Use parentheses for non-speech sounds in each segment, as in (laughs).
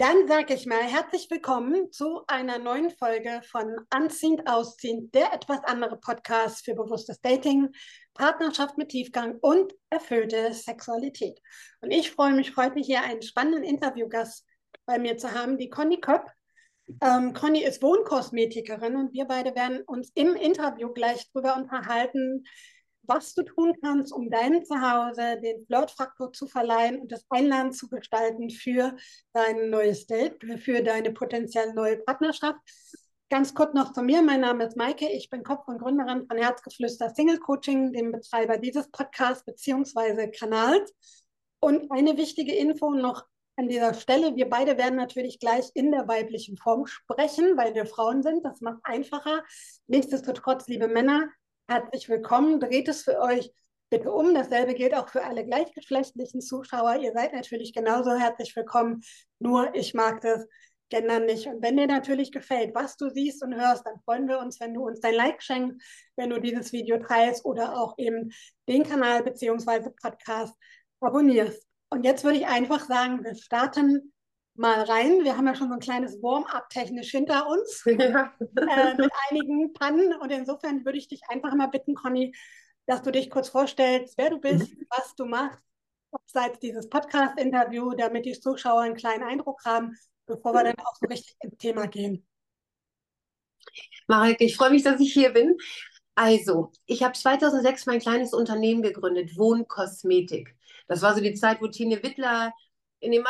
Dann sage ich mal herzlich willkommen zu einer neuen Folge von Anziehend Ausziehend, der etwas andere Podcast für bewusstes Dating, Partnerschaft mit Tiefgang und erfüllte Sexualität. Und ich freue mich heute hier einen spannenden Interviewgast bei mir zu haben, die Conny Köpp. Ähm, Conny ist Wohnkosmetikerin und wir beide werden uns im Interview gleich darüber unterhalten, was du tun kannst, um deinem Zuhause den Flirtfaktor zu verleihen und das Einladen zu gestalten für dein neues Date, für deine potenziell neue Partnerschaft. Ganz kurz noch zu mir. Mein Name ist Maike. Ich bin Kopf und Gründerin von Herzgeflüster Single Coaching, dem Betreiber dieses Podcasts bzw. Kanals. Und eine wichtige Info noch an dieser Stelle. Wir beide werden natürlich gleich in der weiblichen Form sprechen, weil wir Frauen sind. Das macht einfacher. Nichtsdestotrotz, liebe Männer, Herzlich willkommen. Dreht es für euch bitte um. Dasselbe gilt auch für alle gleichgeschlechtlichen Zuschauer. Ihr seid natürlich genauso herzlich willkommen. Nur ich mag das Gendern nicht. Und wenn dir natürlich gefällt, was du siehst und hörst, dann freuen wir uns, wenn du uns dein Like schenkst, wenn du dieses Video teilst oder auch eben den Kanal bzw. Podcast abonnierst. Und jetzt würde ich einfach sagen, wir starten mal rein. Wir haben ja schon so ein kleines Warm-up technisch hinter uns (laughs) ja. äh, mit einigen Pannen. Und insofern würde ich dich einfach mal bitten, Conny, dass du dich kurz vorstellst, wer du bist, mhm. was du machst, abseits dieses Podcast-Interview, damit die Zuschauer einen kleinen Eindruck haben, bevor wir dann auch so richtig ins Thema gehen. Marek, ich freue mich, dass ich hier bin. Also, ich habe 2006 mein kleines Unternehmen gegründet, Wohnkosmetik. Das war so die Zeit, wo Tine Wittler in den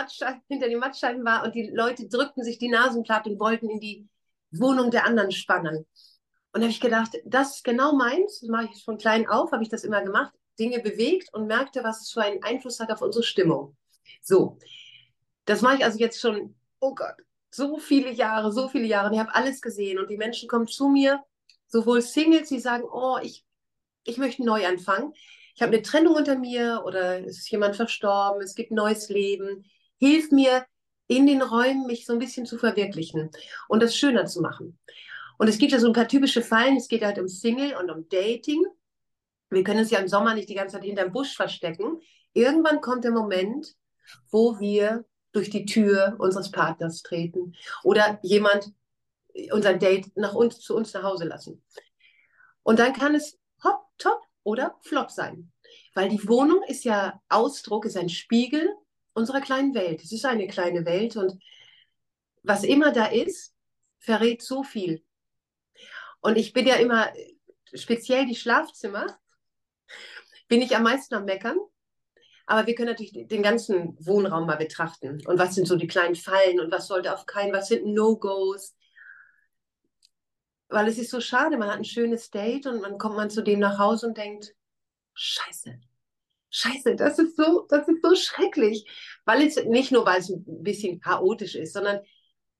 hinter den Mattscheiben war und die Leute drückten sich die Nasen platt und wollten in die Wohnung der anderen spannen. Und da habe ich gedacht, das ist genau meins, das mache ich von klein auf, habe ich das immer gemacht, Dinge bewegt und merkte, was es für einen Einfluss hat auf unsere Stimmung. So, das mache ich also jetzt schon, oh Gott, so viele Jahre, so viele Jahre und ich habe alles gesehen und die Menschen kommen zu mir, sowohl Singles, die sagen, oh, ich, ich möchte neu anfangen, ich habe eine Trennung unter mir oder es ist jemand verstorben, es gibt neues Leben. Hilf mir in den Räumen, mich so ein bisschen zu verwirklichen und das schöner zu machen. Und es gibt ja so ein paar typische Fallen. Es geht halt um Single und um Dating. Wir können uns ja im Sommer nicht die ganze Zeit hinterm Busch verstecken. Irgendwann kommt der Moment, wo wir durch die Tür unseres Partners treten oder jemand unser Date nach uns zu uns nach Hause lassen. Und dann kann es hopp, top oder flop sein. Weil die Wohnung ist ja Ausdruck, ist ein Spiegel unserer kleinen Welt. Es ist eine kleine Welt und was immer da ist, verrät so viel. Und ich bin ja immer, speziell die Schlafzimmer, bin ich am meisten am Meckern. Aber wir können natürlich den ganzen Wohnraum mal betrachten. Und was sind so die kleinen Fallen und was sollte auf keinen, was sind No-Gos? Weil es ist so schade, man hat ein schönes Date und dann kommt man zu dem nach Hause und denkt, scheiße, scheiße, das ist so, das ist so schrecklich. Weil es nicht nur, weil es ein bisschen chaotisch ist, sondern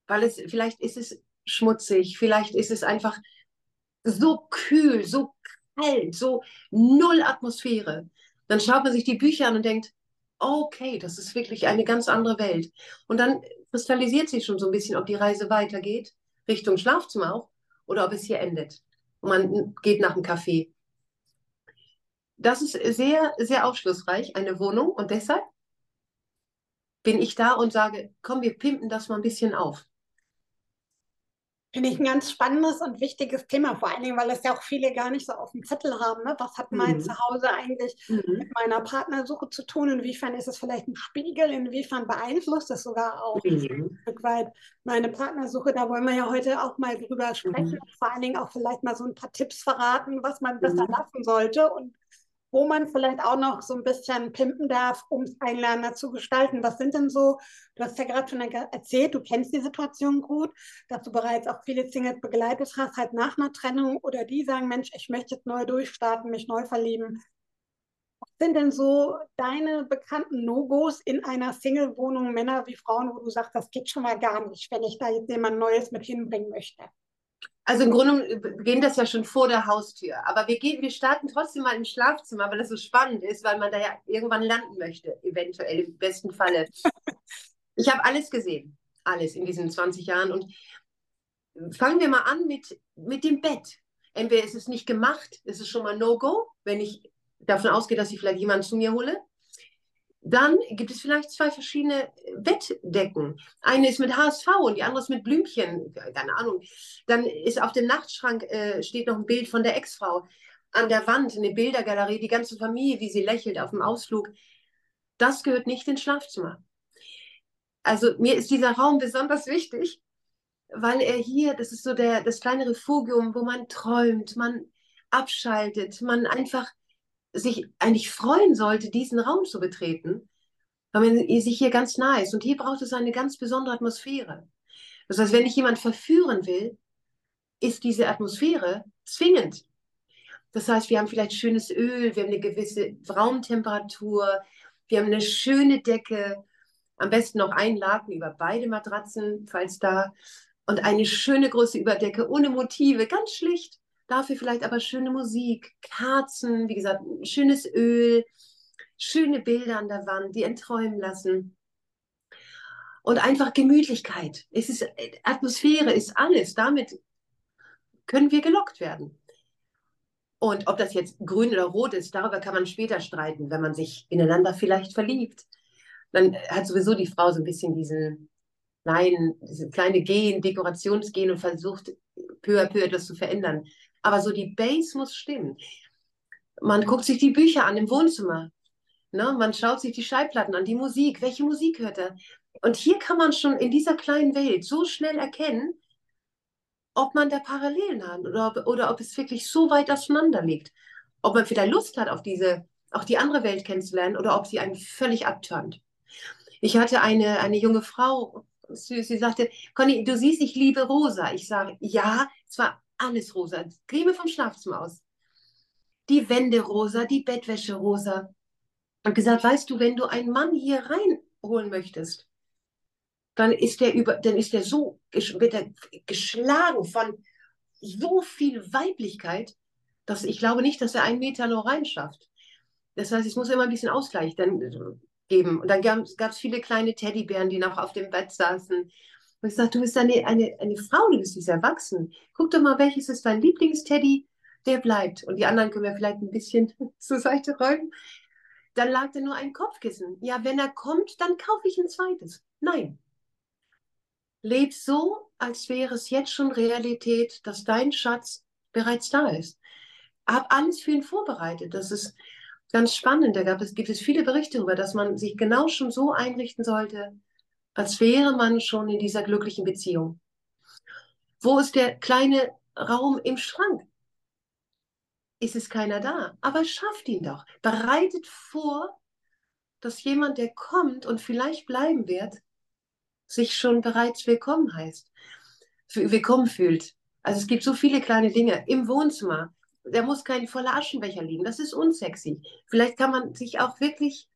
weil es, vielleicht ist es schmutzig, vielleicht ist es einfach so kühl, so kalt, so null Atmosphäre. Dann schaut man sich die Bücher an und denkt, okay, das ist wirklich eine ganz andere Welt. Und dann kristallisiert sich schon so ein bisschen, ob die Reise weitergeht, Richtung Schlafzimmer auch, oder ob es hier endet. Und man geht nach dem Kaffee. Das ist sehr, sehr aufschlussreich, eine Wohnung. Und deshalb bin ich da und sage, komm, wir pimpen das mal ein bisschen auf. Finde ich ein ganz spannendes und wichtiges Thema, vor allen Dingen, weil es ja auch viele gar nicht so auf dem Zettel haben. Ne? Was hat mein mhm. Zuhause eigentlich mhm. mit meiner Partnersuche zu tun? Inwiefern ist es vielleicht ein Spiegel? Inwiefern beeinflusst es sogar auch mhm. ein Stück weit meine Partnersuche? Da wollen wir ja heute auch mal drüber sprechen. Mhm. Vor allen Dingen auch vielleicht mal so ein paar Tipps verraten, was man besser mhm. lassen sollte und wo man vielleicht auch noch so ein bisschen pimpen darf, um es einladender zu gestalten. Was sind denn so, du hast ja gerade schon erzählt, du kennst die Situation gut, dass du bereits auch viele Singles begleitet hast, halt nach einer Trennung oder die sagen, Mensch, ich möchte jetzt neu durchstarten, mich neu verlieben. Was sind denn so deine bekannten No-Gos in einer Single-Wohnung, Männer wie Frauen, wo du sagst, das geht schon mal gar nicht, wenn ich da jetzt jemand Neues mit hinbringen möchte? Also im Grunde beginnt das ja schon vor der Haustür. Aber wir, gehen, wir starten trotzdem mal im Schlafzimmer, weil das so spannend ist, weil man da ja irgendwann landen möchte, eventuell im besten Falle. Ich habe alles gesehen, alles in diesen 20 Jahren. Und fangen wir mal an mit, mit dem Bett. Entweder ist es nicht gemacht, ist es schon mal No-Go, wenn ich davon ausgehe, dass ich vielleicht jemanden zu mir hole. Dann gibt es vielleicht zwei verschiedene Bettdecken. Eine ist mit HSV und die andere ist mit Blümchen. Keine Ahnung. Dann ist auf dem Nachtschrank äh, steht noch ein Bild von der Ex-Frau. An der Wand eine Bildergalerie, die ganze Familie, wie sie lächelt auf dem Ausflug. Das gehört nicht ins Schlafzimmer. Also mir ist dieser Raum besonders wichtig, weil er hier, das ist so der, das kleine Refugium, wo man träumt, man abschaltet, man einfach sich eigentlich freuen sollte, diesen Raum zu betreten, weil man sich hier ganz nahe ist. Und hier braucht es eine ganz besondere Atmosphäre. Das heißt, wenn ich jemand verführen will, ist diese Atmosphäre zwingend. Das heißt, wir haben vielleicht schönes Öl, wir haben eine gewisse Raumtemperatur, wir haben eine schöne Decke, am besten noch ein Laken über beide Matratzen, falls da, und eine schöne große Überdecke ohne Motive, ganz schlicht. Dafür vielleicht aber schöne Musik, Kerzen, wie gesagt, schönes Öl, schöne Bilder an der Wand, die entträumen lassen. Und einfach Gemütlichkeit. Es ist, Atmosphäre ist alles. Damit können wir gelockt werden. Und ob das jetzt grün oder rot ist, darüber kann man später streiten, wenn man sich ineinander vielleicht verliebt. Dann hat sowieso die Frau so ein bisschen diesen kleinen, diese kleine Gen, Dekorationsgen und versucht peu à peu etwas zu verändern. Aber so die Base muss stimmen. Man guckt sich die Bücher an im Wohnzimmer. Ne? Man schaut sich die Schallplatten an, die Musik. Welche Musik hört er? Und hier kann man schon in dieser kleinen Welt so schnell erkennen, ob man da Parallelen hat oder ob, oder ob es wirklich so weit auseinander liegt. Ob man vielleicht Lust hat, auf diese, auch die andere Welt kennenzulernen oder ob sie einen völlig abturnt. Ich hatte eine, eine junge Frau, sie, sie sagte, Conny, du siehst, ich liebe rosa. Ich sage, ja, es war alles rosa. Creme vom Schlafzimmer aus. Die Wände rosa, die Bettwäsche rosa. Und gesagt, weißt du, wenn du einen Mann hier reinholen möchtest, dann ist der über, dann ist der so, wird er geschlagen von so viel Weiblichkeit, dass ich glaube nicht, dass er einen Meter nur reinschafft. Das heißt, es muss immer ein bisschen Ausgleich dann geben. Und dann gab es viele kleine Teddybären, die noch auf dem Bett saßen. Und ich sagte, du bist eine, eine, eine Frau, du bist erwachsen. Guck doch mal, welches ist dein Lieblingsteddy? Der bleibt. Und die anderen können wir vielleicht ein bisschen (laughs) zur Seite räumen. Dann lag da nur ein Kopfkissen. Ja, wenn er kommt, dann kaufe ich ein zweites. Nein. Leb so, als wäre es jetzt schon Realität, dass dein Schatz bereits da ist. Hab alles für ihn vorbereitet. Das ist ganz spannend. Da gab es, gibt es viele Berichte darüber, dass man sich genau schon so einrichten sollte, als wäre man schon in dieser glücklichen Beziehung. Wo ist der kleine Raum im Schrank? Ist es keiner da? Aber schafft ihn doch. Bereitet vor, dass jemand, der kommt und vielleicht bleiben wird, sich schon bereits willkommen heißt, willkommen fühlt. Also es gibt so viele kleine Dinge im Wohnzimmer. Da muss kein voller Aschenbecher liegen. Das ist unsexy. Vielleicht kann man sich auch wirklich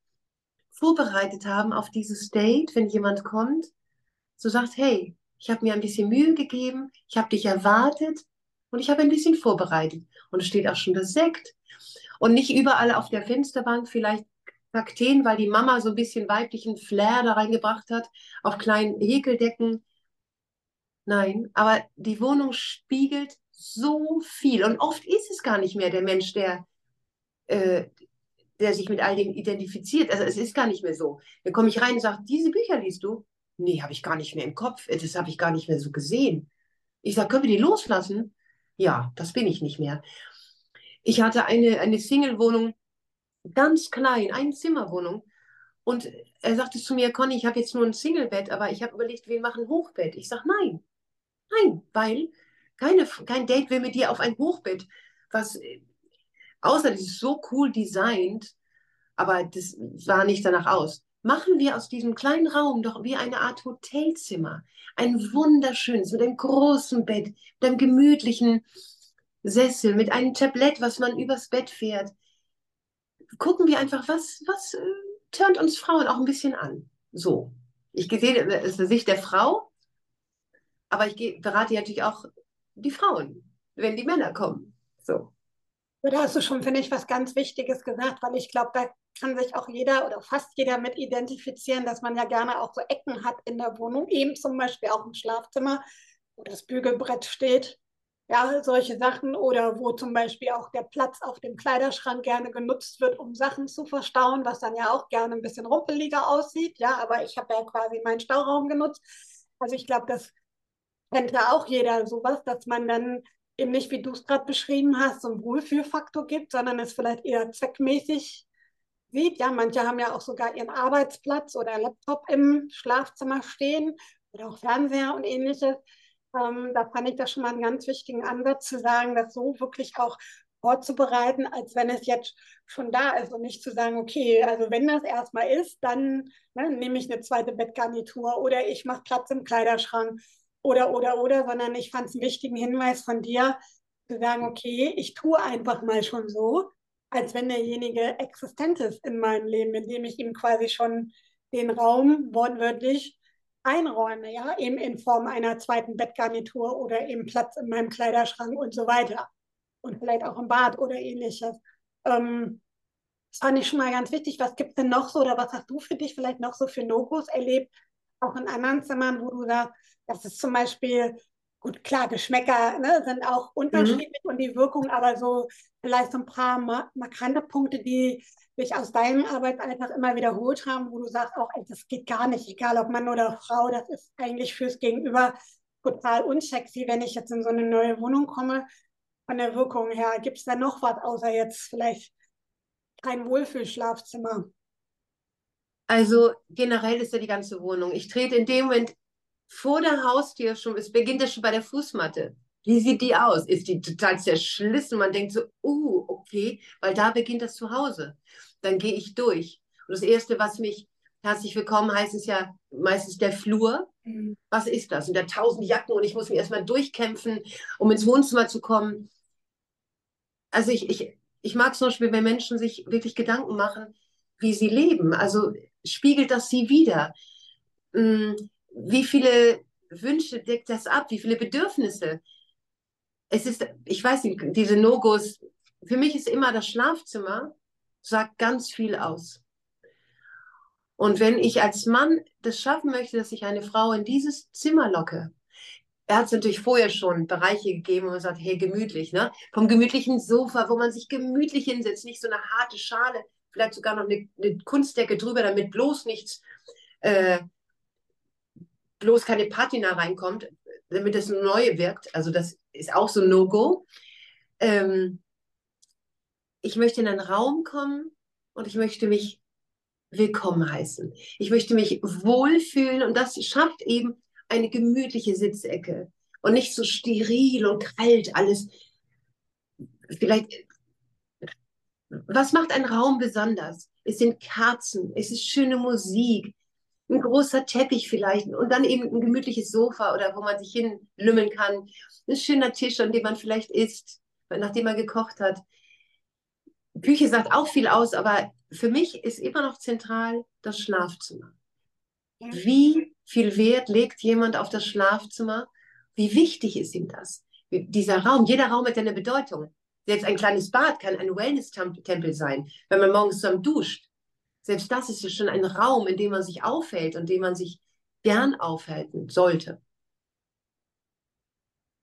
vorbereitet haben auf dieses Date, wenn jemand kommt, so sagt, hey, ich habe mir ein bisschen Mühe gegeben, ich habe dich erwartet und ich habe ein bisschen vorbereitet. Und es steht auch schon das Sekt. Und nicht überall auf der Fensterbank vielleicht Kakteen, weil die Mama so ein bisschen weiblichen Flair da reingebracht hat, auf kleinen Häkeldecken. Nein, aber die Wohnung spiegelt so viel. Und oft ist es gar nicht mehr der Mensch, der, äh, der sich mit all dem identifiziert. Also es ist gar nicht mehr so. Dann komme ich rein und sage, diese Bücher liest du? Nee, habe ich gar nicht mehr im Kopf. Das habe ich gar nicht mehr so gesehen. Ich sage, können wir die loslassen? Ja, das bin ich nicht mehr. Ich hatte eine, eine Single-Wohnung, ganz klein, eine Zimmerwohnung. Und er sagte zu mir, Conny, ich habe jetzt nur ein Singlebett, aber ich habe überlegt, wir machen Hochbett. Ich sage, nein, nein, weil keine, kein Date will mit dir auf ein Hochbett, was Außer das ist so cool designt, aber das sah nicht danach aus. Machen wir aus diesem kleinen Raum doch wie eine Art Hotelzimmer. Ein wunderschönes, mit einem großen Bett, mit einem gemütlichen Sessel, mit einem Tablett, was man übers Bett fährt. Gucken wir einfach, was, was äh, turnt uns Frauen auch ein bisschen an. So. Ich sehe ist die Sicht der Frau, aber ich berate natürlich auch die Frauen, wenn die Männer kommen. So. Da hast du schon, finde ich, was ganz Wichtiges gesagt, weil ich glaube, da kann sich auch jeder oder fast jeder mit identifizieren, dass man ja gerne auch so Ecken hat in der Wohnung, eben zum Beispiel auch im Schlafzimmer, wo das Bügelbrett steht. Ja, solche Sachen oder wo zum Beispiel auch der Platz auf dem Kleiderschrank gerne genutzt wird, um Sachen zu verstauen, was dann ja auch gerne ein bisschen rumpeliger aussieht. Ja, aber ich habe ja quasi meinen Stauraum genutzt. Also ich glaube, das kennt ja auch jeder sowas, dass man dann eben nicht, wie du es gerade beschrieben hast, so einen Wohlfühlfaktor gibt, sondern es vielleicht eher zweckmäßig sieht. Ja, manche haben ja auch sogar ihren Arbeitsplatz oder Laptop im Schlafzimmer stehen oder auch Fernseher und ähnliches. Ähm, da fand ich das schon mal einen ganz wichtigen Ansatz zu sagen, das so wirklich auch vorzubereiten, als wenn es jetzt schon da ist und nicht zu sagen, okay, also wenn das erstmal ist, dann ne, nehme ich eine zweite Bettgarnitur oder ich mache Platz im Kleiderschrank oder, oder, oder, sondern ich fand es einen wichtigen Hinweis von dir, zu sagen, okay, ich tue einfach mal schon so, als wenn derjenige existent ist in meinem Leben, indem ich ihm quasi schon den Raum wortwörtlich einräume, ja, eben in Form einer zweiten Bettgarnitur oder eben Platz in meinem Kleiderschrank und so weiter. Und vielleicht auch im Bad oder ähnliches. Ähm, das fand ich schon mal ganz wichtig. Was gibt es denn noch so oder was hast du für dich vielleicht noch so für No-Gos erlebt, auch in anderen Zimmern, wo du sagst, das ist zum Beispiel, gut, klar, Geschmäcker ne, sind auch unterschiedlich mhm. und die Wirkung, aber so vielleicht so ein paar markante Punkte, die sich aus deinem Arbeitsalltag immer wiederholt haben, wo du sagst, auch, ey, das geht gar nicht, egal ob Mann oder Frau, das ist eigentlich fürs Gegenüber total unsexy, wenn ich jetzt in so eine neue Wohnung komme. Von der Wirkung her, gibt es da noch was, außer jetzt vielleicht kein Wohlfühlschlafzimmer? Also generell ist ja die ganze Wohnung. Ich trete in dem Moment vor der Haustür schon, es beginnt ja schon bei der Fußmatte. Wie sieht die aus? Ist die total zerschlissen? Man denkt so, uh, okay, weil da beginnt das Zuhause. Dann gehe ich durch. Und das Erste, was mich herzlich willkommen heißt, ist ja meistens der Flur. Mhm. Was ist das? Und da tausend Jacken und ich muss mich erstmal durchkämpfen, um ins Wohnzimmer zu kommen. Also ich, ich, ich mag es zum Beispiel, wenn Menschen sich wirklich Gedanken machen, wie sie leben. Also spiegelt das sie wieder? Hm, wie viele Wünsche deckt das ab? Wie viele Bedürfnisse? es ist, ich weiß nicht, diese No-Gos, für mich ist immer das Schlafzimmer, sagt ganz viel aus. Und wenn ich als Mann das schaffen möchte, dass ich eine Frau in dieses Zimmer locke, er hat es natürlich vorher schon Bereiche gegeben, wo man sagt, hey, gemütlich, ne? Vom gemütlichen Sofa, wo man sich gemütlich hinsetzt, nicht so eine harte Schale, vielleicht sogar noch eine, eine Kunstdecke drüber, damit bloß nichts, äh, bloß keine Patina reinkommt damit das Neue wirkt. Also das ist auch so ein No-Go. Ähm, ich möchte in einen Raum kommen und ich möchte mich willkommen heißen. Ich möchte mich wohlfühlen und das schafft eben eine gemütliche Sitzecke und nicht so steril und kalt alles. Vielleicht, was macht ein Raum besonders? Es sind Kerzen, es ist schöne Musik, ein großer Teppich vielleicht und dann eben ein gemütliches Sofa oder wo man sich hinlümmeln kann. Ein schöner Tisch, an dem man vielleicht isst, nachdem man gekocht hat. Küche sagt auch viel aus, aber für mich ist immer noch zentral das Schlafzimmer. Wie viel Wert legt jemand auf das Schlafzimmer? Wie wichtig ist ihm das? Dieser Raum, jeder Raum hat eine Bedeutung. Selbst ein kleines Bad kann ein Wellness-Tempel sein, wenn man morgens zusammen duscht selbst das ist ja schon ein Raum, in dem man sich aufhält und dem man sich gern aufhalten sollte.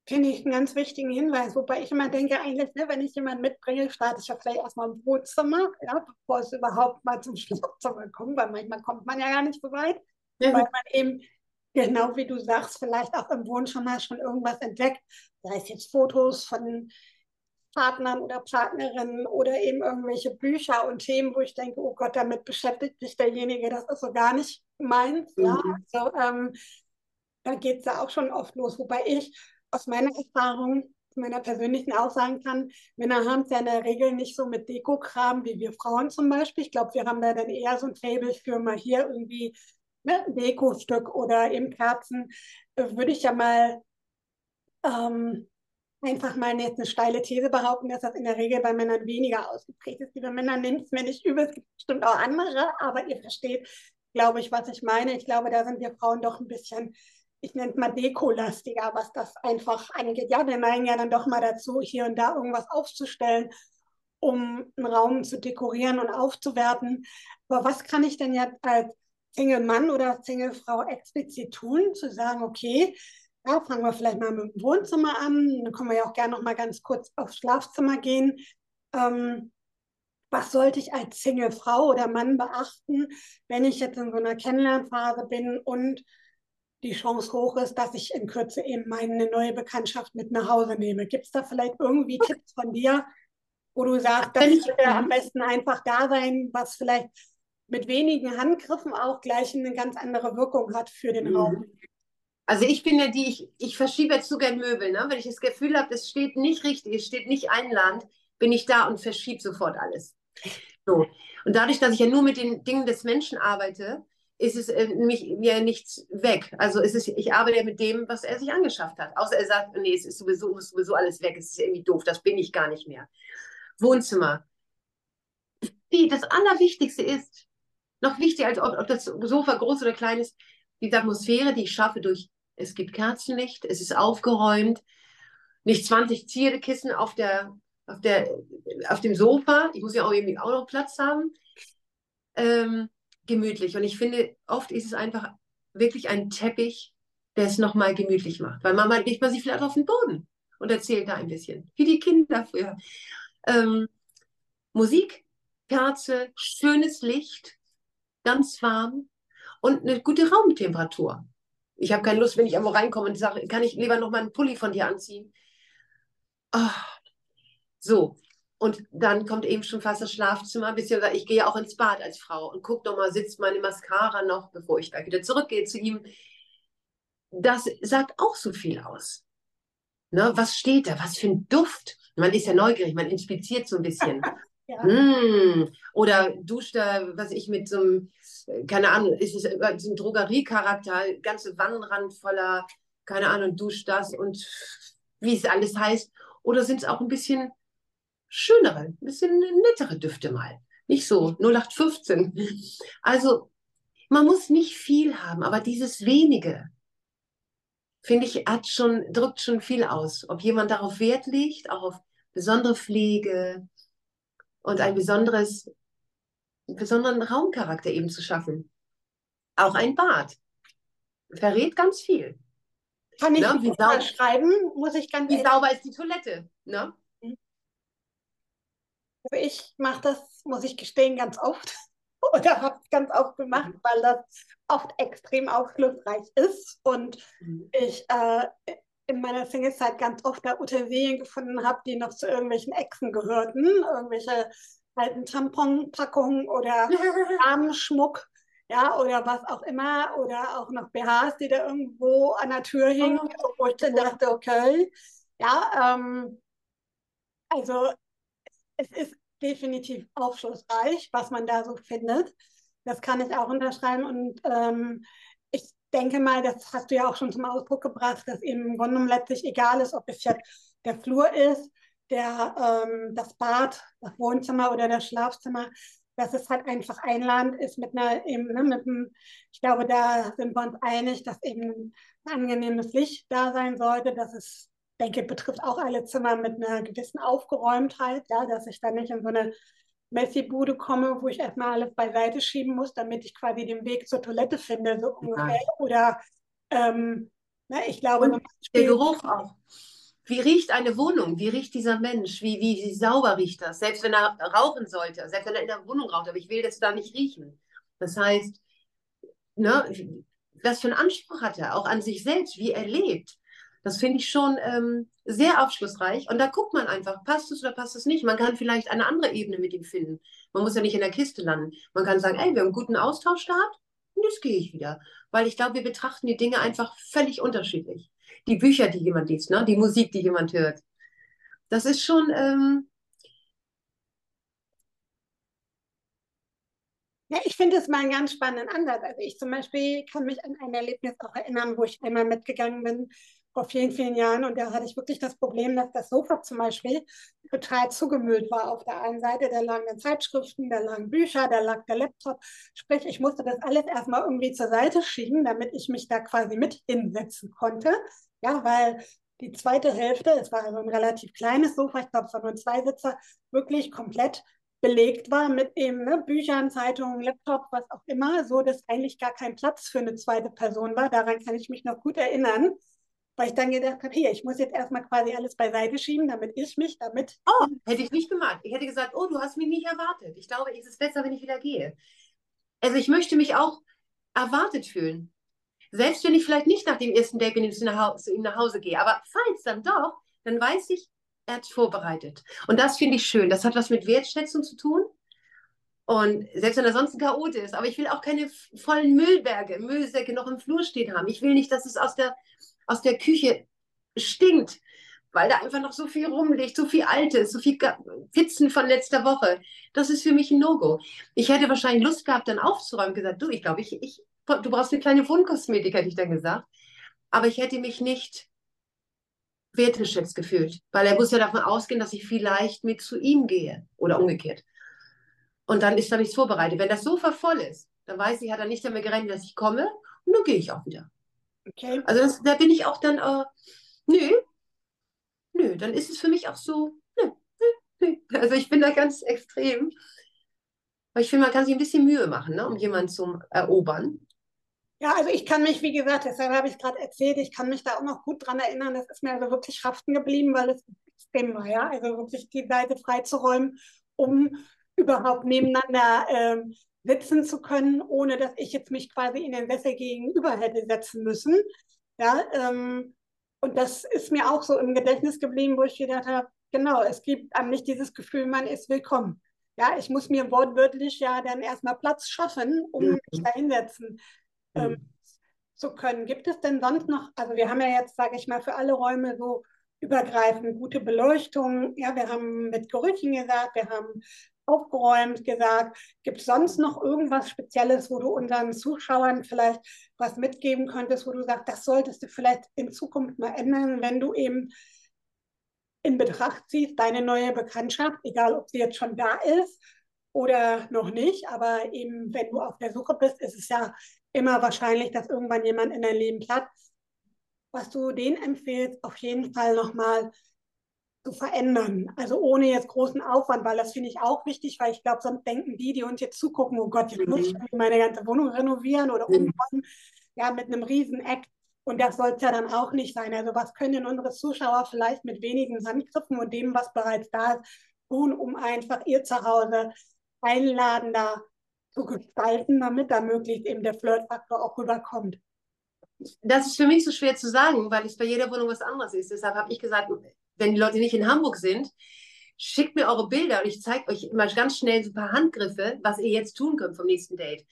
Finde ich einen ganz wichtigen Hinweis, wobei ich immer denke, eigentlich, ne, wenn ich jemanden mitbringe, starte ich ja vielleicht erstmal im Wohnzimmer, ja, bevor es überhaupt mal zum (laughs) Schlafzimmer kommt, weil manchmal kommt man ja gar nicht so weit, ja. weil man eben, genau wie du sagst, vielleicht auch im Wohnzimmer schon irgendwas entdeckt, sei es jetzt Fotos von Partnern oder Partnerinnen oder eben irgendwelche Bücher und Themen, wo ich denke, oh Gott, damit beschäftigt sich derjenige, das ist so gar nicht meins. Mhm. Ja? Also, ähm, da geht es ja auch schon oft los, wobei ich aus meiner Erfahrung, meiner persönlichen auch sagen kann, Männer haben es ja in der Regel nicht so mit Dekokram wie wir Frauen zum Beispiel. Ich glaube, wir haben da dann eher so ein Fable für mal hier irgendwie ne, Dekostück oder eben Kerzen. Äh, würde ich ja mal ähm, einfach mal jetzt eine steile These behaupten, dass das in der Regel bei Männern weniger ausgeprägt ist. Liebe Männer, nehmt es mir nicht übel, es gibt bestimmt auch andere, aber ihr versteht, glaube ich, was ich meine. Ich glaube, da sind wir Frauen doch ein bisschen, ich nenne es mal dekolastiger, was das einfach angeht. Ja, wir neigen ja dann doch mal dazu, hier und da irgendwas aufzustellen, um einen Raum zu dekorieren und aufzuwerten. Aber was kann ich denn jetzt als Single Mann oder Single Frau explizit tun, zu sagen, okay, Ja, fangen wir vielleicht mal mit dem Wohnzimmer an. Dann können wir ja auch gerne noch mal ganz kurz aufs Schlafzimmer gehen. Ähm, was sollte ich als Single-Frau oder Mann beachten, wenn ich jetzt in so einer Kennenlernphase bin und die Chance hoch ist, dass ich in Kürze eben meine neue Bekanntschaft mit nach Hause nehme. Gibt es da vielleicht irgendwie Tipps von dir, wo du sagst, das sollte am besten einfach da sein, was vielleicht mit wenigen Handgriffen auch gleich eine ganz andere Wirkung hat für den mhm. Raum? Also ich bin ja die, ich, ich verschiebe jetzt sogar Möbel, ne? wenn ich das Gefühl habe, es steht nicht richtig, es steht nicht einladend, bin ich da und verschiebe sofort alles. So. Und dadurch, dass ich ja nur mit den Dingen des Menschen arbeite, ist es äh, mich, mir nichts weg. Also ist es, ich arbeite ja mit dem, was er sich angeschafft hat. Außer er sagt, nee, es ist sowieso, ist sowieso alles weg, es ist irgendwie doof, das bin ich gar nicht mehr. Wohnzimmer. Das Allerwichtigste ist, noch wichtiger, als ob, ob das Sofa groß oder klein ist, die Atmosphäre, die ich schaffe durch, es gibt Kerzenlicht, es ist aufgeräumt, nicht 20 Zierdekissen auf der, auf der, auf dem Sofa. Ich muss ja auch irgendwie auch noch Platz haben. Ähm, gemütlich. Und ich finde, oft ist es einfach wirklich ein Teppich, der es nochmal gemütlich macht. Weil Mama legt man sich vielleicht auf den Boden und erzählt da ein bisschen, wie die Kinder früher. Ähm, Musik, Kerze, schönes Licht, ganz warm und eine gute Raumtemperatur. Ich habe keine Lust, wenn ich irgendwo reinkomme und sage, kann ich lieber noch mal einen Pulli von dir anziehen? Oh. So, und dann kommt eben schon fast das Schlafzimmer, beziehungsweise ich gehe auch ins Bad als Frau und gucke nochmal, sitzt meine Mascara noch, bevor ich wieder zurückgehe zu ihm. Das sagt auch so viel aus. Ne, was steht da? Was für ein Duft? Man ist ja neugierig, man inspiziert so ein bisschen. (laughs) ja. mm. Oder duscht da, was ich mit so einem, keine Ahnung, ist es so ein Drogeriecharakter, ganze Wannenrand voller, keine Ahnung, duscht das und wie es alles heißt. Oder sind es auch ein bisschen schönere, ein bisschen nettere Düfte mal. Nicht so 0815. Also man muss nicht viel haben, aber dieses wenige, finde ich, hat schon, drückt schon viel aus. Ob jemand darauf Wert legt, auch auf besondere Pflege und ein besonderes, einen besonderen Raumcharakter eben zu schaffen. Auch ein Bad verrät ganz viel. Kann ich ne? wie sauber schreiben, muss ich ganz Wie sauber ist die Toilette? Ne? Also ich mache das, muss ich gestehen, ganz oft (laughs) oder habe es ganz oft gemacht, mhm. weil das oft extrem aufschlussreich ist und mhm. ich äh, in meiner Singlezeit ganz oft da Utensilien gefunden habe, die noch zu irgendwelchen Exen gehörten, irgendwelche alten Tamponpackungen oder (laughs) Armschmuck, ja, oder was auch immer, oder auch noch BHs, die da irgendwo an der Tür hingen, oh. wo ich dann dachte, okay, ja, ähm, also es ist definitiv aufschlussreich, was man da so findet. Das kann ich auch unterschreiben. Und ähm, denke mal, das hast du ja auch schon zum Ausdruck gebracht, dass eben im Grunde letztlich egal ist, ob es jetzt der Flur ist, der, ähm, das Bad, das Wohnzimmer oder das Schlafzimmer, dass es halt einfach einladend ist mit einer eben, ne, mit einem, ich glaube, da sind wir uns einig, dass eben ein angenehmes Licht da sein sollte, dass es denke, betrifft auch alle Zimmer mit einer gewissen Aufgeräumtheit, ja, dass ich dann nicht in so eine Messi-Bude komme, wo ich erstmal alles beiseite schieben muss, damit ich quasi den Weg zur Toilette finde, so ungefähr. Oder ähm, ne, ich glaube, Und der Geruch auch. Wie riecht eine Wohnung? Wie riecht dieser Mensch? Wie, wie, wie sauber riecht das? Selbst wenn er rauchen sollte, selbst wenn er in der Wohnung raucht, aber ich will das da nicht riechen. Das heißt, ne, was für einen Anspruch hat er auch an sich selbst, wie er lebt? Das finde ich schon ähm, sehr aufschlussreich. Und da guckt man einfach, passt es oder passt es nicht. Man kann vielleicht eine andere Ebene mit ihm finden. Man muss ja nicht in der Kiste landen. Man kann sagen, ey, wir haben einen guten Austausch gehabt und jetzt gehe ich wieder. Weil ich glaube, wir betrachten die Dinge einfach völlig unterschiedlich. Die Bücher, die jemand liest, ne? die Musik, die jemand hört. Das ist schon, ähm, Ja, ich finde es mal einen ganz spannenden Ansatz. Also ich zum Beispiel kann mich an ein Erlebnis auch erinnern, wo ich einmal mitgegangen bin vor vielen, vielen Jahren. Und da hatte ich wirklich das Problem, dass das Sofa zum Beispiel total zugemüllt war. Auf der einen Seite, da lagen dann Zeitschriften, da lagen Bücher, da lag der Laptop. Sprich, ich musste das alles erstmal irgendwie zur Seite schieben, damit ich mich da quasi mit hinsetzen konnte. Ja, weil die zweite Hälfte, es war also ein relativ kleines Sofa, ich glaube, es waren nur zwei Sitzer, wirklich komplett belegt war mit eben ne, Büchern, Zeitungen, Laptop, was auch immer, so dass eigentlich gar kein Platz für eine zweite Person war. Daran kann ich mich noch gut erinnern. Weil ich dann gedacht habe, hier, ich muss jetzt erstmal quasi alles beiseite schieben, damit ich mich damit. Oh, hätte ich nicht gemacht. Ich hätte gesagt, oh, du hast mich nicht erwartet. Ich glaube, es ist besser, wenn ich wieder gehe. Also ich möchte mich auch erwartet fühlen. Selbst wenn ich vielleicht nicht nach dem ersten Date nach, zu ihm nach Hause gehe. Aber falls dann doch, dann weiß ich, er hat vorbereitet. Und das finde ich schön. Das hat was mit Wertschätzung zu tun. Und selbst wenn er sonst ein Chaot ist, aber ich will auch keine vollen Müllberge, Müllsäcke noch im Flur stehen haben. Ich will nicht, dass es aus der, aus der Küche stinkt, weil da einfach noch so viel rumliegt, so viel Altes, so viel Pizzen von letzter Woche. Das ist für mich ein No-Go. Ich hätte wahrscheinlich Lust gehabt, dann aufzuräumen, gesagt, du, ich glaube, ich, ich, du brauchst eine kleine Wohnkosmetik, hätte ich dann gesagt. Aber ich hätte mich nicht wertgeschätzt gefühlt, weil er muss ja davon ausgehen, dass ich vielleicht mit zu ihm gehe oder umgekehrt. Und dann ist da nichts vorbereitet. Wenn das Sofa voll ist, dann weiß ich, hat er nicht damit gerechnet, dass ich komme und dann gehe ich auch wieder. Okay. Also das, da bin ich auch dann, äh, nö, nö, dann ist es für mich auch so, nö, nö, nö. Also ich bin da ganz extrem. Weil ich finde, man kann sich ein bisschen Mühe machen, ne, um jemanden zu erobern. Ja, also ich kann mich, wie gesagt, deshalb habe ich gerade erzählt, ich kann mich da auch noch gut dran erinnern. Das ist mir also wirklich haften geblieben, weil es extrem war, ja. Also wirklich die Seite freizuräumen, um überhaupt nebeneinander ähm, sitzen zu können, ohne dass ich jetzt mich quasi in den Sessel gegenüber hätte setzen müssen. Ja, ähm, und das ist mir auch so im Gedächtnis geblieben, wo ich gedacht habe, genau, es gibt einem nicht dieses Gefühl, man ist willkommen. Ja, ich muss mir wortwörtlich ja dann erstmal Platz schaffen, um mhm. mich da hinsetzen ähm, mhm. zu können. Gibt es denn sonst noch, also wir haben ja jetzt, sage ich mal, für alle Räume so übergreifend gute Beleuchtung. Ja, wir haben mit Gerüchen gesagt, wir haben aufgeräumt gesagt. Gibt es sonst noch irgendwas Spezielles, wo du unseren Zuschauern vielleicht was mitgeben könntest, wo du sagst, das solltest du vielleicht in Zukunft mal ändern, wenn du eben in Betracht ziehst, deine neue Bekanntschaft, egal ob sie jetzt schon da ist oder noch nicht, aber eben wenn du auf der Suche bist, ist es ja immer wahrscheinlich, dass irgendwann jemand in dein Leben platzt. Was du denen empfehlst, auf jeden Fall nochmal zu verändern. Also ohne jetzt großen Aufwand, weil das finde ich auch wichtig, weil ich glaube, sonst denken die, die uns jetzt zugucken, oh Gott, jetzt mhm. muss ich meine ganze Wohnung renovieren oder mhm. umbauen, ja, mit einem riesen Eck. Und das soll es ja dann auch nicht sein. Also was können unsere Zuschauer vielleicht mit wenigen Handgriffen und dem, was bereits da ist, tun, um einfach ihr Zuhause einladender zu gestalten, damit da möglichst eben der Flirtfaktor auch rüberkommt. Das ist für mich so schwer zu sagen, weil es bei jeder Wohnung was anderes ist. Deshalb habe ich gesagt, wenn die Leute nicht in Hamburg sind, schickt mir eure Bilder und ich zeige euch immer ganz schnell so ein paar Handgriffe, was ihr jetzt tun könnt vom nächsten Date.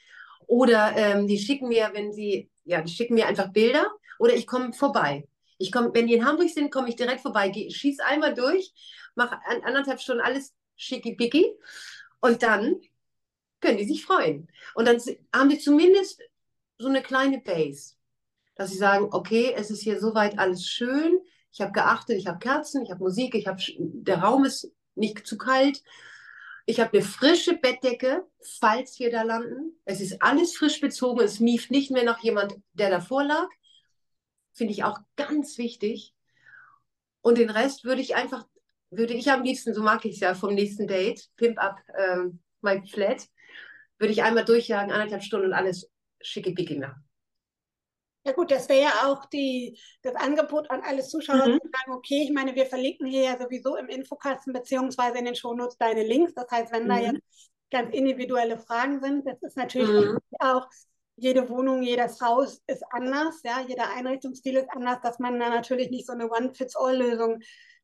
Oder ähm, die schicken mir, wenn sie, ja, die schicken mir einfach Bilder oder ich komme vorbei. Ich komme, wenn die in Hamburg sind, komme ich direkt vorbei, geh, schieß einmal durch, mache an, anderthalb Stunden alles schicki-picki und dann können die sich freuen. Und dann haben die zumindest so eine kleine Base, dass sie sagen, okay, es ist hier soweit alles schön, ich habe geachtet, ich habe Kerzen, ich habe Musik, ich habe der Raum ist nicht zu kalt. Ich habe eine frische Bettdecke, falls wir da landen. Es ist alles frisch bezogen. Es mieft nicht mehr noch jemand, der davor lag. Finde ich auch ganz wichtig. Und den Rest würde ich einfach, würde ich am liebsten, so mag ich es ja vom nächsten Date, Pimp Up ähm, mein Flat, würde ich einmal durchjagen, anderthalb Stunden und alles schicki-picki machen. Ja gut, das wäre ja auch die, das Angebot an alle Zuschauer mhm. zu sagen, okay, ich meine, wir verlinken hier ja sowieso im Infokasten beziehungsweise in den Shownotes deine Links. Das heißt, wenn mhm. da jetzt ganz individuelle Fragen sind, das ist natürlich mhm. auch, jede Wohnung, jedes Haus ist anders, ja, jeder Einrichtungsstil ist anders, dass man da natürlich nicht so eine One-Fits-All-Lösung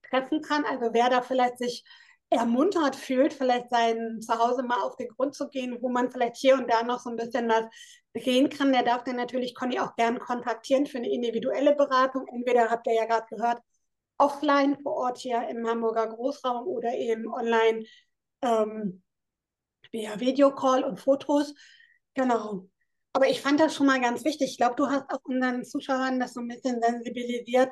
treffen kann. Also wer da vielleicht sich ermuntert fühlt, vielleicht sein Zuhause mal auf den Grund zu gehen, wo man vielleicht hier und da noch so ein bisschen was drehen kann, der darf dann natürlich Conny auch gern kontaktieren für eine individuelle Beratung. Entweder habt ihr ja gerade gehört, offline vor Ort hier im Hamburger Großraum oder eben online ähm, via Videocall und Fotos. Genau. Aber ich fand das schon mal ganz wichtig. Ich glaube, du hast auch unseren Zuschauern das so ein bisschen sensibilisiert,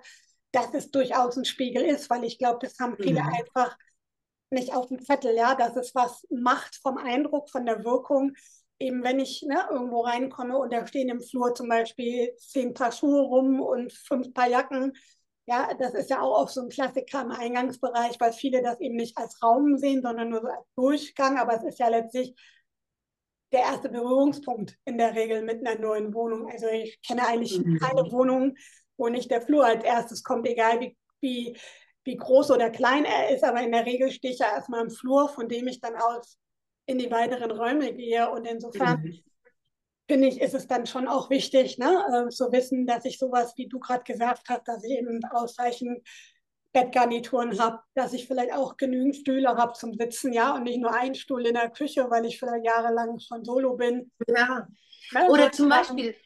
dass es durchaus ein Spiegel ist, weil ich glaube, das haben viele mhm. einfach nicht auf dem Zettel, ja, dass es was macht vom Eindruck, von der Wirkung. Eben wenn ich ne, irgendwo reinkomme und da stehen im Flur zum Beispiel zehn Paar Schuhe rum und fünf Paar Jacken, ja, das ist ja auch oft so ein Klassiker im Eingangsbereich, weil viele das eben nicht als Raum sehen, sondern nur so als Durchgang. Aber es ist ja letztlich der erste Berührungspunkt in der Regel mit einer neuen Wohnung. Also ich kenne eigentlich mhm. keine Wohnung, wo nicht der Flur als erstes kommt, egal wie, wie, wie groß oder klein er ist, aber in der Regel stehe ich ja erstmal im Flur, von dem ich dann aus in die weiteren Räume gehe. Und insofern mhm. finde ich, ist es dann schon auch wichtig, ne, äh, zu wissen, dass ich sowas, wie du gerade gesagt hast, dass ich eben ausreichend Bettgarnituren habe, dass ich vielleicht auch genügend Stühle habe zum Sitzen, ja, und nicht nur einen Stuhl in der Küche, weil ich vielleicht jahrelang schon solo bin. Ja. ja Oder zum Beispiel,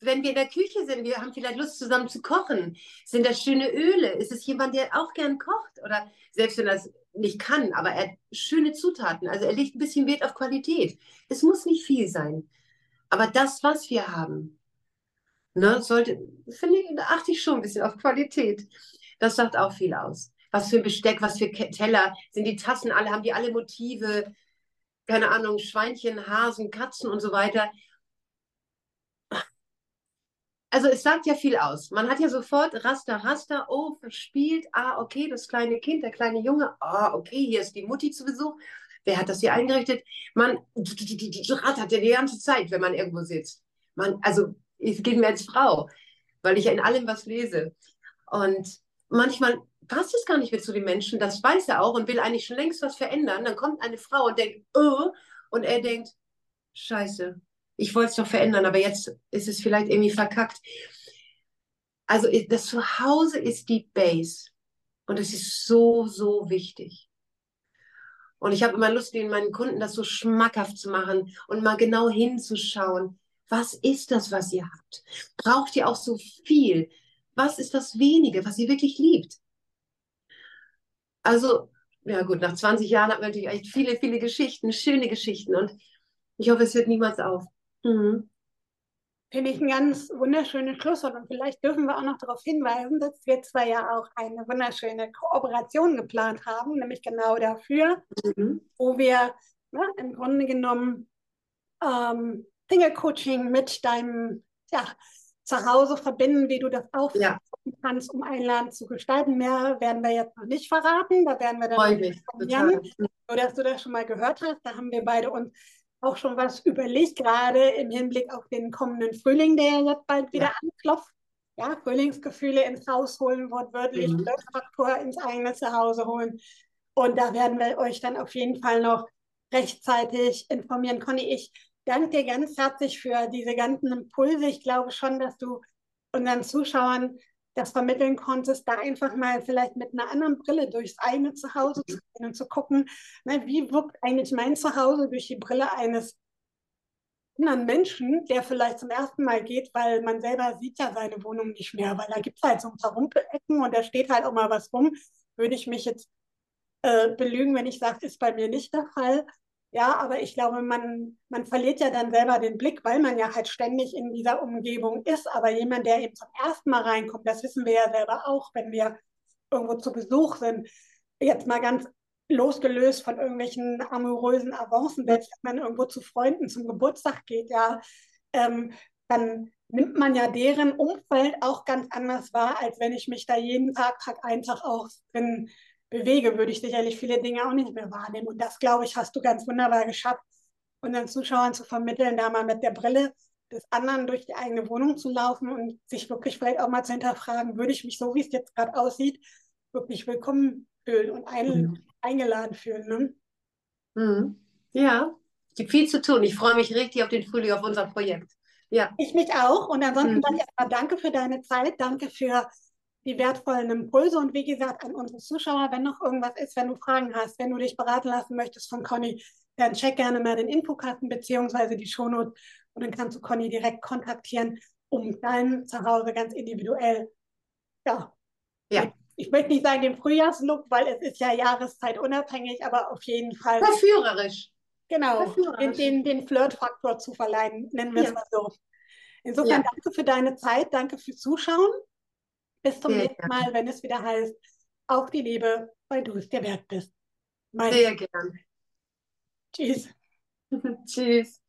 wenn wir in der Küche sind, wir haben vielleicht Lust zusammen zu kochen, sind das schöne Öle? Ist es jemand, der auch gern kocht? Oder selbst wenn er das nicht kann, aber er hat schöne Zutaten, also er legt ein bisschen Wert auf Qualität. Es muss nicht viel sein. Aber das, was wir haben, ne, sollte, finde ich, achte ich schon ein bisschen auf Qualität. Das sagt auch viel aus. Was für ein Besteck, was für Teller, sind die Tassen alle, haben die alle Motive, keine Ahnung, Schweinchen, Hasen, Katzen und so weiter. Also es sagt ja viel aus. Man hat ja sofort Raster, Raster, oh, verspielt, ah, okay, das kleine Kind, der kleine Junge, ah, okay, hier ist die Mutti zu Besuch. Wer hat das hier eingerichtet? Man rattert ja die ganze Zeit, wenn man irgendwo sitzt. Man, also es geht mir als Frau, weil ich ja in allem was lese. Und manchmal passt es gar nicht mehr zu den Menschen, das weiß er auch und will eigentlich schon längst was verändern. Dann kommt eine Frau und denkt, oh, und er denkt, scheiße, ich wollte es doch verändern, aber jetzt ist es vielleicht irgendwie verkackt. Also das Zuhause ist die Base und es ist so, so wichtig. Und ich habe immer Lust, den meinen Kunden das so schmackhaft zu machen und mal genau hinzuschauen. Was ist das, was ihr habt? Braucht ihr auch so viel? Was ist das wenige, was ihr wirklich liebt? Also, ja gut, nach 20 Jahren hat man natürlich echt viele, viele Geschichten, schöne Geschichten und ich hoffe, es hört niemals auf. Mhm. Finde ich ein ganz wunderschönes Schlusswort und vielleicht dürfen wir auch noch darauf hinweisen, dass wir zwar ja auch eine wunderschöne Kooperation geplant haben, nämlich genau dafür, mhm. wo wir ja, im Grunde genommen ähm, Dinge-Coaching mit deinem ja, Zuhause verbinden, wie du das auch ja. kannst, um ein Land zu gestalten. Mehr werden wir jetzt noch nicht verraten. Da werden wir dann informieren, dass du das schon mal gehört hast. Da haben wir beide uns auch schon was überlegt, gerade im Hinblick auf den kommenden Frühling, der jetzt bald wieder ja. anklopft. Ja, Frühlingsgefühle ins Haus holen, wortwörtlich mhm. Faktor ins eigene Zuhause holen. Und da werden wir euch dann auf jeden Fall noch rechtzeitig informieren. Conny, ich danke dir ganz herzlich für diese ganzen Impulse. Ich glaube schon, dass du unseren Zuschauern das vermitteln konntest, da einfach mal vielleicht mit einer anderen Brille durchs eigene Zuhause zu gehen und zu gucken, ne, wie wirkt eigentlich mein Zuhause durch die Brille eines anderen Menschen, der vielleicht zum ersten Mal geht, weil man selber sieht ja seine Wohnung nicht mehr, weil da gibt es halt so ein paar Rumpelecken und da steht halt auch mal was rum. Würde ich mich jetzt äh, belügen, wenn ich sage, ist bei mir nicht der Fall. Ja, aber ich glaube, man, man verliert ja dann selber den Blick, weil man ja halt ständig in dieser Umgebung ist. Aber jemand, der eben zum ersten Mal reinkommt, das wissen wir ja selber auch, wenn wir irgendwo zu Besuch sind, jetzt mal ganz losgelöst von irgendwelchen amorösen Avancen, selbst wenn man irgendwo zu Freunden zum Geburtstag geht, ja, ähm, dann nimmt man ja deren Umfeld auch ganz anders wahr, als wenn ich mich da jeden Tag, Tag ein, aus drin bewege, würde ich sicherlich viele Dinge auch nicht mehr wahrnehmen. Und das, glaube ich, hast du ganz wunderbar geschafft, unseren Zuschauern zu vermitteln, da mal mit der Brille des anderen durch die eigene Wohnung zu laufen und sich wirklich vielleicht auch mal zu hinterfragen, würde ich mich so, wie es jetzt gerade aussieht, wirklich willkommen fühlen und ein, mhm. eingeladen fühlen. Ne? Mhm. Ja, es gibt viel zu tun. Ich freue mich richtig auf den Frühling, auf unser Projekt. Ja. Ich mich auch. Und ansonsten mhm. sage ich erstmal danke für deine Zeit, danke für die wertvollen Impulse. Und wie gesagt, an unsere Zuschauer, wenn noch irgendwas ist, wenn du Fragen hast, wenn du dich beraten lassen möchtest von Conny, dann check gerne mal den Infokasten beziehungsweise die Shownote und dann kannst du Conny direkt kontaktieren, um dein Zuhause ganz individuell, ja, ja. ich möchte nicht sagen den Frühjahrslook, weil es ist ja jahreszeitunabhängig, aber auf jeden Fall. Verführerisch. Genau, Verführerisch. Den, den, Flirtfaktor zu verleihen, nennen wir es ja. mal so. Insofern ja. danke für deine Zeit, danke fürs Zuschauen. Bis zum Sehr nächsten Mal, wenn es wieder heißt, auf die Liebe, weil du es dir wert bist. Mein Sehr gern. Tschüss. (laughs) Tschüss.